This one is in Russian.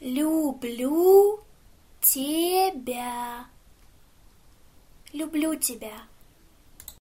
Люблю тебя. Люблю тебя.